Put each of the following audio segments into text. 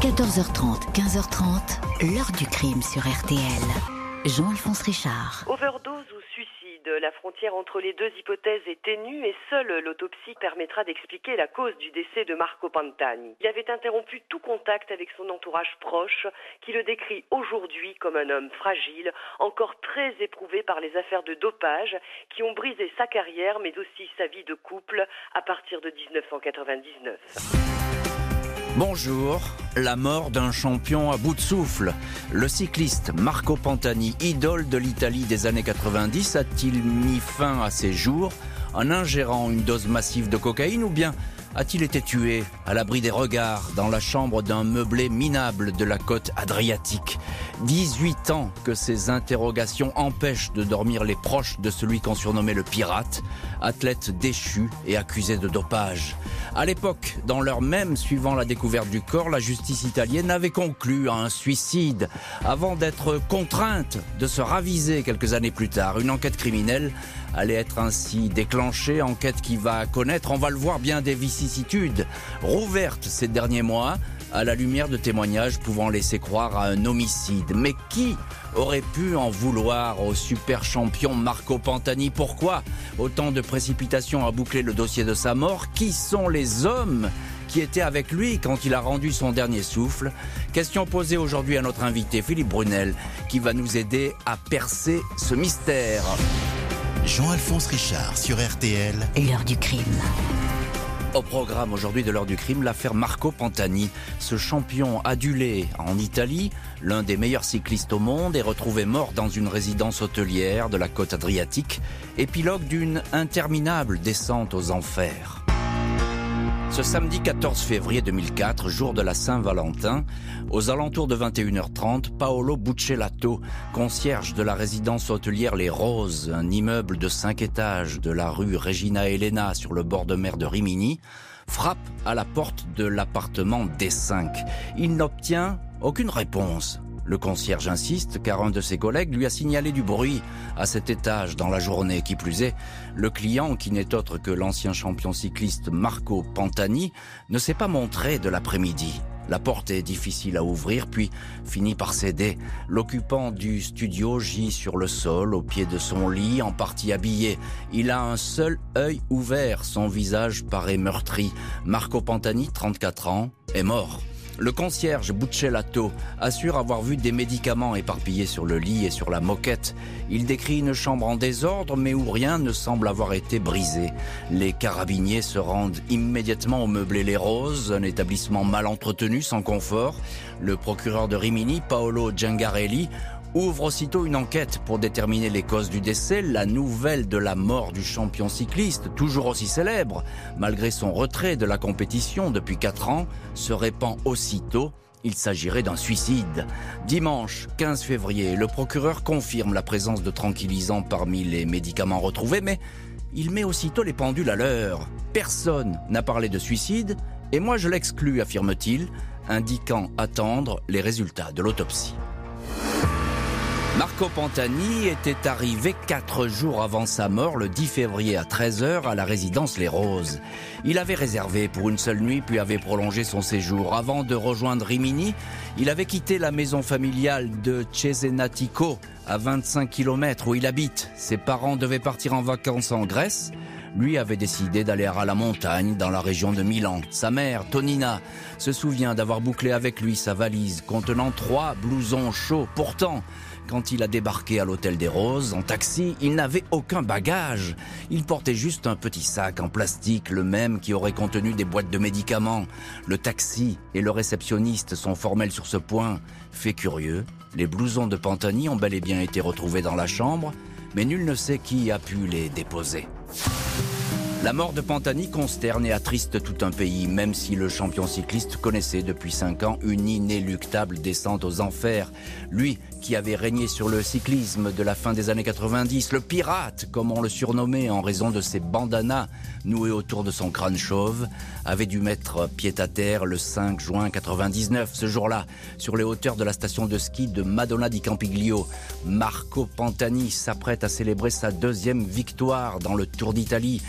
14h30, 15h30, l'heure du crime sur RTL. Jean-Alphonse Richard. Overdose ou suicide, la frontière entre les deux hypothèses est ténue et seule l'autopsie permettra d'expliquer la cause du décès de Marco Pantani. Il avait interrompu tout contact avec son entourage proche, qui le décrit aujourd'hui comme un homme fragile, encore très éprouvé par les affaires de dopage qui ont brisé sa carrière mais aussi sa vie de couple à partir de 1999. Bonjour, la mort d'un champion à bout de souffle. Le cycliste Marco Pantani, idole de l'Italie des années 90, a-t-il mis fin à ses jours en ingérant une dose massive de cocaïne ou bien a-t-il été tué à l'abri des regards dans la chambre d'un meublé minable de la côte adriatique? 18 ans que ces interrogations empêchent de dormir les proches de celui qu'on surnommait le pirate, athlète déchu et accusé de dopage. À l'époque, dans l'heure même suivant la découverte du corps, la justice italienne avait conclu à un suicide avant d'être contrainte de se raviser quelques années plus tard. Une enquête criminelle allait être ainsi déclenchée, enquête qui va connaître, on va le voir, bien des vicissitudes, rouvertes ces derniers mois, à la lumière de témoignages pouvant laisser croire à un homicide. Mais qui aurait pu en vouloir au super champion Marco Pantani? Pourquoi autant de précipitations à boucler le dossier de sa mort? Qui sont les hommes qui étaient avec lui quand il a rendu son dernier souffle? Question posée aujourd'hui à notre invité Philippe Brunel, qui va nous aider à percer ce mystère. Jean-Alphonse Richard sur RTL. L'heure du crime. Au programme aujourd'hui de l'heure du crime, l'affaire Marco Pantani. Ce champion adulé en Italie, l'un des meilleurs cyclistes au monde, est retrouvé mort dans une résidence hôtelière de la côte adriatique, épilogue d'une interminable descente aux enfers. Ce samedi 14 février 2004, jour de la Saint-Valentin, aux alentours de 21h30, Paolo Buccellato, concierge de la résidence hôtelière Les Roses, un immeuble de 5 étages de la rue Regina Elena sur le bord de mer de Rimini, frappe à la porte de l'appartement D5. Il n'obtient aucune réponse. Le concierge insiste car un de ses collègues lui a signalé du bruit à cet étage dans la journée. Qui plus est, le client, qui n'est autre que l'ancien champion cycliste Marco Pantani, ne s'est pas montré de l'après-midi. La porte est difficile à ouvrir, puis finit par céder. L'occupant du studio gît sur le sol, au pied de son lit, en partie habillé. Il a un seul œil ouvert, son visage paraît meurtri. Marco Pantani, 34 ans, est mort. Le concierge Buccellato assure avoir vu des médicaments éparpillés sur le lit et sur la moquette. Il décrit une chambre en désordre mais où rien ne semble avoir été brisé. Les carabiniers se rendent immédiatement au meublé Les Roses, un établissement mal entretenu, sans confort. Le procureur de Rimini, Paolo Giangarelli, ouvre aussitôt une enquête pour déterminer les causes du décès. La nouvelle de la mort du champion cycliste, toujours aussi célèbre, malgré son retrait de la compétition depuis 4 ans, se répand aussitôt. Il s'agirait d'un suicide. Dimanche 15 février, le procureur confirme la présence de tranquillisants parmi les médicaments retrouvés, mais il met aussitôt les pendules à l'heure. Personne n'a parlé de suicide, et moi je l'exclus, affirme-t-il, indiquant attendre les résultats de l'autopsie. Marco Pantani était arrivé quatre jours avant sa mort, le 10 février à 13h, à la résidence Les Roses. Il avait réservé pour une seule nuit, puis avait prolongé son séjour. Avant de rejoindre Rimini, il avait quitté la maison familiale de Cesenatico, à 25 km où il habite. Ses parents devaient partir en vacances en Grèce. Lui avait décidé d'aller à la montagne, dans la région de Milan. Sa mère, Tonina, se souvient d'avoir bouclé avec lui sa valise contenant trois blousons chauds. Pourtant, quand il a débarqué à l'hôtel des Roses en taxi, il n'avait aucun bagage. Il portait juste un petit sac en plastique, le même qui aurait contenu des boîtes de médicaments. Le taxi et le réceptionniste sont formels sur ce point. Fait curieux, les blousons de Pantani ont bel et bien été retrouvés dans la chambre, mais nul ne sait qui a pu les déposer. La mort de Pantani consterne et attriste tout un pays, même si le champion cycliste connaissait depuis cinq ans une inéluctable descente aux enfers. Lui, qui avait régné sur le cyclisme de la fin des années 90, le pirate, comme on le surnommait en raison de ses bandanas noués autour de son crâne chauve, avait dû mettre pied à terre le 5 juin 99. Ce jour-là, sur les hauteurs de la station de ski de Madonna di Campiglio, Marco Pantani s'apprête à célébrer sa deuxième victoire dans le Tour d'Italie.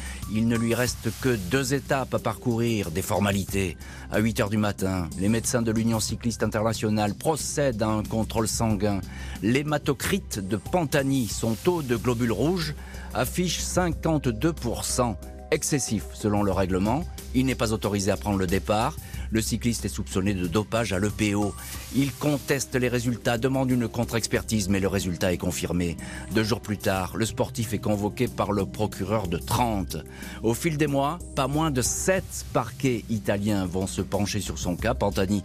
Ne lui reste que deux étapes à parcourir, des formalités. À 8 heures du matin, les médecins de l'Union cycliste internationale procèdent à un contrôle sanguin. L'hématocrite de Pantani, son taux de globules rouges, affiche 52%, excessif selon le règlement. Il n'est pas autorisé à prendre le départ. Le cycliste est soupçonné de dopage à l'EPO. Il conteste les résultats, demande une contre-expertise, mais le résultat est confirmé. Deux jours plus tard, le sportif est convoqué par le procureur de 30. Au fil des mois, pas moins de sept parquets italiens vont se pencher sur son cas. Pantani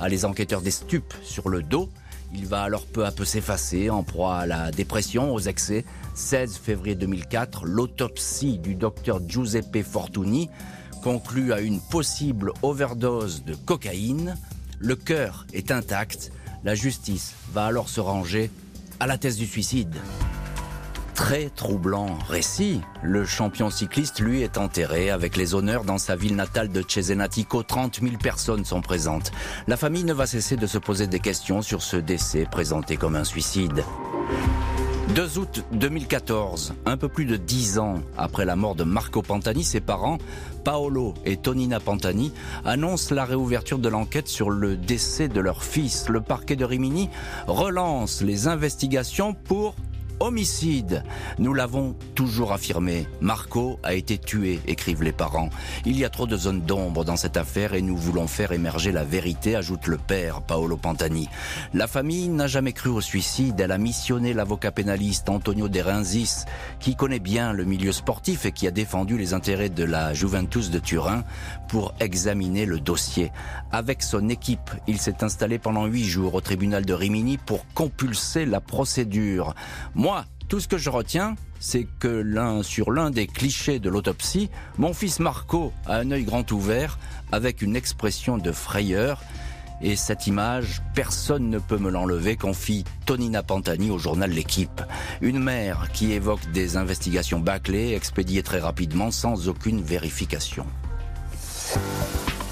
a les enquêteurs des stupes sur le dos. Il va alors peu à peu s'effacer en proie à la dépression, aux excès. 16 février 2004, l'autopsie du docteur Giuseppe Fortuny conclut à une possible overdose de cocaïne. Le cœur est intact. La justice va alors se ranger à la thèse du suicide. Très troublant récit. Le champion cycliste, lui, est enterré avec les honneurs dans sa ville natale de Cesenatico. 30 000 personnes sont présentes. La famille ne va cesser de se poser des questions sur ce décès présenté comme un suicide. 2 août 2014, un peu plus de 10 ans après la mort de Marco Pantani, ses parents, Paolo et Tonina Pantani, annoncent la réouverture de l'enquête sur le décès de leur fils. Le parquet de Rimini relance les investigations pour Homicide. Nous l'avons toujours affirmé. Marco a été tué, écrivent les parents. Il y a trop de zones d'ombre dans cette affaire et nous voulons faire émerger la vérité, ajoute le père, Paolo Pantani. La famille n'a jamais cru au suicide. Elle a missionné l'avocat pénaliste Antonio De Renzis, qui connaît bien le milieu sportif et qui a défendu les intérêts de la Juventus de Turin pour examiner le dossier. Avec son équipe, il s'est installé pendant huit jours au tribunal de Rimini pour compulser la procédure. Tout ce que je retiens, c'est que l'un sur l'un des clichés de l'autopsie, mon fils Marco a un œil grand ouvert avec une expression de frayeur. Et cette image, personne ne peut me l'enlever, confie Tonina Pantani au journal L'équipe. Une mère qui évoque des investigations bâclées, expédiées très rapidement, sans aucune vérification.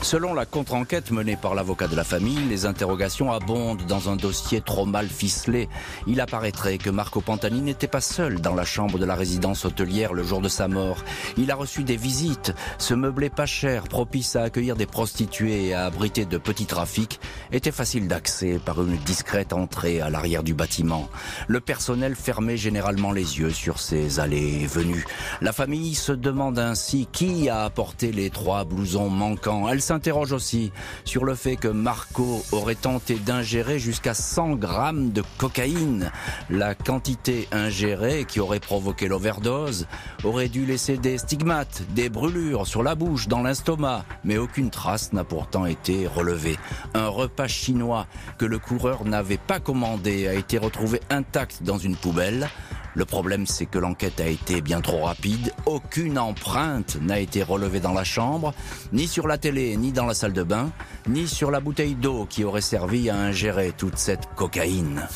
Selon la contre-enquête menée par l'avocat de la famille, les interrogations abondent dans un dossier trop mal ficelé. Il apparaîtrait que Marco Pantani n'était pas seul dans la chambre de la résidence hôtelière le jour de sa mort. Il a reçu des visites. Ce meublé pas cher, propice à accueillir des prostituées et à abriter de petits trafics, était facile d'accès par une discrète entrée à l'arrière du bâtiment. Le personnel fermait généralement les yeux sur ces allées et venues. La famille se demande ainsi qui a apporté les trois blousons manquants. S'interroge aussi sur le fait que Marco aurait tenté d'ingérer jusqu'à 100 grammes de cocaïne. La quantité ingérée qui aurait provoqué l'overdose aurait dû laisser des stigmates, des brûlures sur la bouche, dans l'estomac, mais aucune trace n'a pourtant été relevée. Un repas chinois que le coureur n'avait pas commandé a été retrouvé intact dans une poubelle. Le problème, c'est que l'enquête a été bien trop rapide. Aucune empreinte n'a été relevée dans la chambre, ni sur la télé, ni dans la salle de bain, ni sur la bouteille d'eau qui aurait servi à ingérer toute cette cocaïne.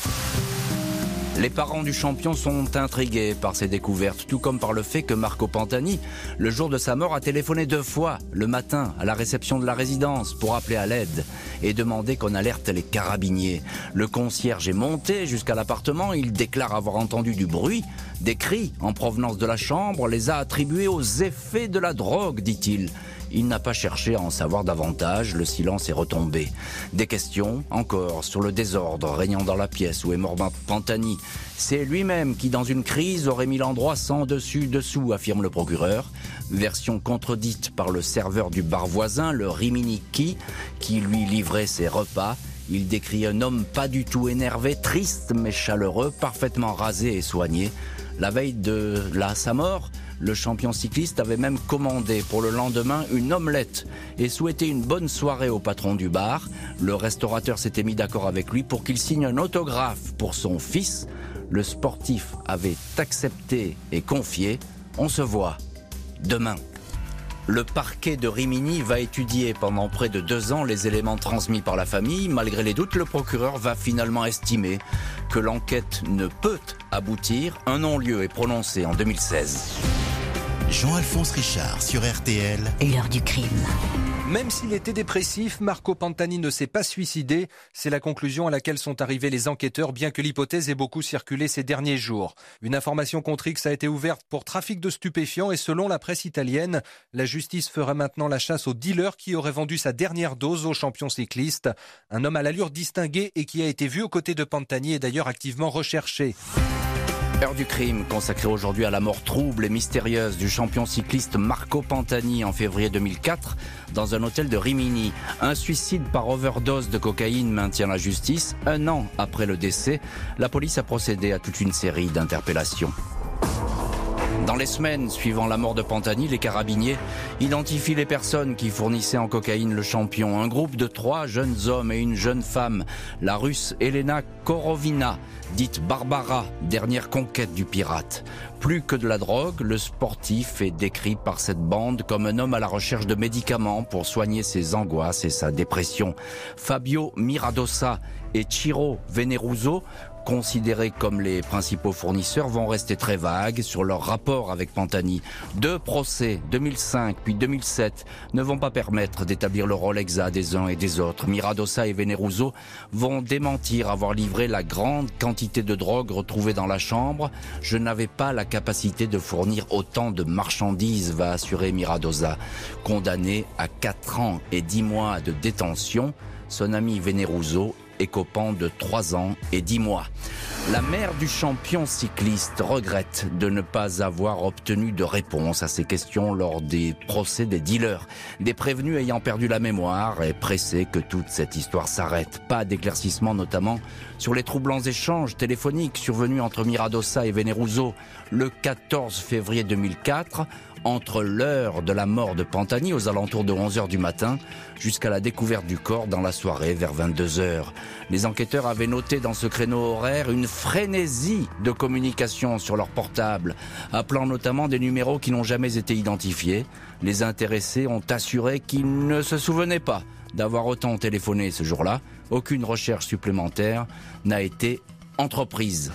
Les parents du champion sont intrigués par ces découvertes, tout comme par le fait que Marco Pantani, le jour de sa mort, a téléphoné deux fois le matin à la réception de la résidence pour appeler à l'aide et demander qu'on alerte les carabiniers. Le concierge est monté jusqu'à l'appartement, il déclare avoir entendu du bruit, des cris en provenance de la chambre, les a attribués aux effets de la drogue, dit-il. Il n'a pas cherché à en savoir davantage, le silence est retombé. Des questions, encore, sur le désordre régnant dans la pièce où est mort Pantani. C'est lui-même qui, dans une crise, aurait mis l'endroit sans dessus-dessous, affirme le procureur. Version contredite par le serveur du bar voisin, le Riminiki, qui lui livrait ses repas. Il décrit un homme pas du tout énervé, triste mais chaleureux, parfaitement rasé et soigné. La veille de la, sa mort, le champion cycliste avait même commandé pour le lendemain une omelette et souhaité une bonne soirée au patron du bar. Le restaurateur s'était mis d'accord avec lui pour qu'il signe un autographe pour son fils. Le sportif avait accepté et confié. On se voit demain. Le parquet de Rimini va étudier pendant près de deux ans les éléments transmis par la famille. Malgré les doutes, le procureur va finalement estimer que l'enquête ne peut aboutir. Un non-lieu est prononcé en 2016. Jean-Alphonse Richard sur RTL. L'heure du crime. Même s'il était dépressif, Marco Pantani ne s'est pas suicidé. C'est la conclusion à laquelle sont arrivés les enquêteurs, bien que l'hypothèse ait beaucoup circulé ces derniers jours. Une information contre X a été ouverte pour trafic de stupéfiants et selon la presse italienne, la justice fera maintenant la chasse au dealer qui aurait vendu sa dernière dose au champion cycliste. Un homme à l'allure distinguée et qui a été vu aux côtés de Pantani est d'ailleurs activement recherché. Heure du crime consacrée aujourd'hui à la mort trouble et mystérieuse du champion cycliste Marco Pantani en février 2004 dans un hôtel de Rimini. Un suicide par overdose de cocaïne maintient la justice. Un an après le décès, la police a procédé à toute une série d'interpellations. Dans les semaines suivant la mort de Pantani, les carabiniers identifient les personnes qui fournissaient en cocaïne le champion. Un groupe de trois jeunes hommes et une jeune femme, la russe Elena Korovina, dite Barbara, dernière conquête du pirate. Plus que de la drogue, le sportif est décrit par cette bande comme un homme à la recherche de médicaments pour soigner ses angoisses et sa dépression. Fabio Miradosa et Ciro Veneruso considérés comme les principaux fournisseurs vont rester très vagues sur leur rapport avec Pantani. Deux procès, 2005 puis 2007, ne vont pas permettre d'établir le rôle exact des uns et des autres. Miradosa et Veneruso vont démentir avoir livré la grande quantité de drogue retrouvée dans la chambre. Je n'avais pas la capacité de fournir autant de marchandises, va assurer Miradosa. Condamné à 4 ans et 10 mois de détention, son ami Veneruso écopant de 3 ans et 10 mois. La mère du champion cycliste regrette de ne pas avoir obtenu de réponse à ces questions lors des procès des dealers. Des prévenus ayant perdu la mémoire et pressés que toute cette histoire s'arrête. Pas d'éclaircissement notamment sur les troublants échanges téléphoniques survenus entre Miradosa et Veneruso le 14 février 2004 entre l'heure de la mort de Pantani aux alentours de 11 heures du matin jusqu'à la découverte du corps dans la soirée vers 22 heures. Les enquêteurs avaient noté dans ce créneau horaire une frénésie de communication sur leur portable, appelant notamment des numéros qui n'ont jamais été identifiés. Les intéressés ont assuré qu'ils ne se souvenaient pas d'avoir autant téléphoné ce jour-là. Aucune recherche supplémentaire n'a été entreprise.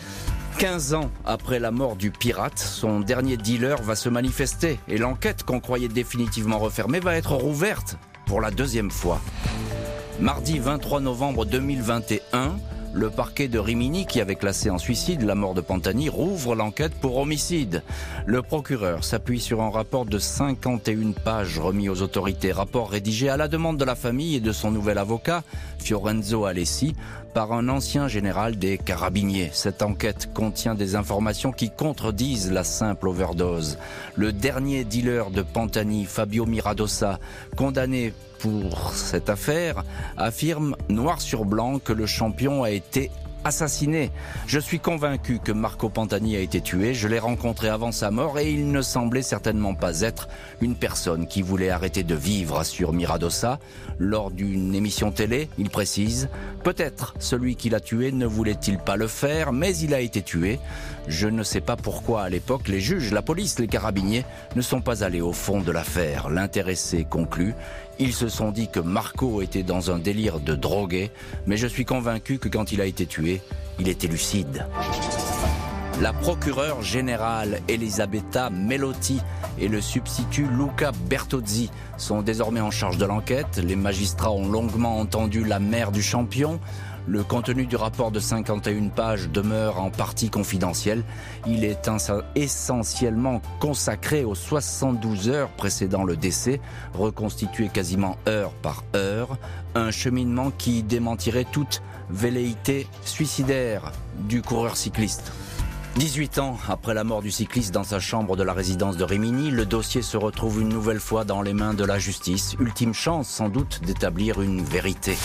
15 ans après la mort du pirate, son dernier dealer va se manifester et l'enquête qu'on croyait définitivement refermée va être rouverte pour la deuxième fois. Mardi 23 novembre 2021, le parquet de Rimini, qui avait classé en suicide la mort de Pantani, rouvre l'enquête pour homicide. Le procureur s'appuie sur un rapport de 51 pages remis aux autorités, rapport rédigé à la demande de la famille et de son nouvel avocat, Fiorenzo Alessi, par un ancien général des carabiniers. Cette enquête contient des informations qui contredisent la simple overdose. Le dernier dealer de Pantani, Fabio Miradosa, condamné pour cette affaire, affirme noir sur blanc que le champion a été assassiné. Je suis convaincu que Marco Pantani a été tué. Je l'ai rencontré avant sa mort et il ne semblait certainement pas être une personne qui voulait arrêter de vivre, assure Miradosa. Lors d'une émission télé, il précise Peut-être celui qui l'a tué ne voulait-il pas le faire, mais il a été tué. Je ne sais pas pourquoi à l'époque les juges, la police, les carabiniers ne sont pas allés au fond de l'affaire. L'intéressé conclut ils se sont dit que Marco était dans un délire de drogué, mais je suis convaincu que quand il a été tué, il était lucide. La procureure générale Elisabetta Melotti et le substitut Luca Bertozzi sont désormais en charge de l'enquête. Les magistrats ont longuement entendu la mère du champion. Le contenu du rapport de 51 pages demeure en partie confidentiel. Il est essentiellement consacré aux 72 heures précédant le décès, reconstitué quasiment heure par heure, un cheminement qui démentirait toute velléité suicidaire du coureur cycliste. 18 ans après la mort du cycliste dans sa chambre de la résidence de Rimini, le dossier se retrouve une nouvelle fois dans les mains de la justice. Ultime chance sans doute d'établir une vérité.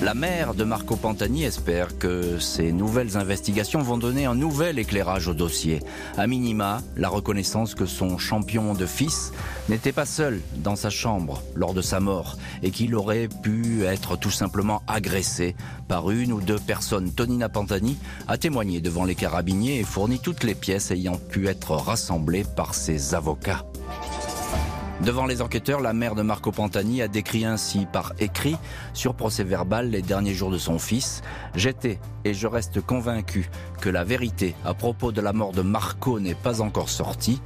La mère de Marco Pantani espère que ces nouvelles investigations vont donner un nouvel éclairage au dossier. A minima, la reconnaissance que son champion de fils n'était pas seul dans sa chambre lors de sa mort et qu'il aurait pu être tout simplement agressé par une ou deux personnes. Tonina Pantani a témoigné devant les carabiniers et fourni toutes les pièces ayant pu être rassemblées par ses avocats. Devant les enquêteurs, la mère de Marco Pantani a décrit ainsi par écrit sur procès verbal les derniers jours de son fils. J'étais et je reste convaincu que la vérité à propos de la mort de Marco n'est pas encore sortie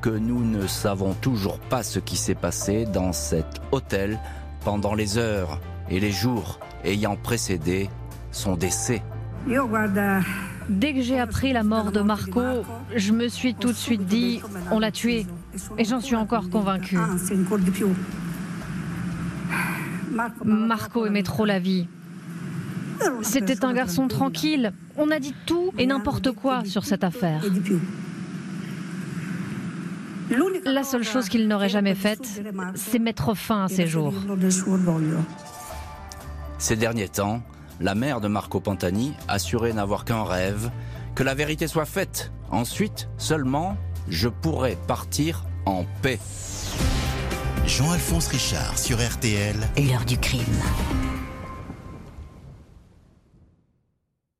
que nous ne savons toujours pas ce qui s'est passé dans cet hôtel pendant les heures et les jours ayant précédé son décès. Dès que j'ai appris la mort de Marco, je me suis tout de suite dit, on l'a tué. Et j'en suis encore convaincue. Marco aimait trop la vie. C'était un garçon tranquille. On a dit tout et n'importe quoi sur cette affaire. La seule chose qu'il n'aurait jamais faite, c'est mettre fin à ses jours. Ces derniers temps, la mère de Marco Pantani assurait n'avoir qu'un rêve, que la vérité soit faite. Ensuite, seulement, je pourrais partir en paix. Jean-Alphonse Richard sur RTL. L'heure du crime.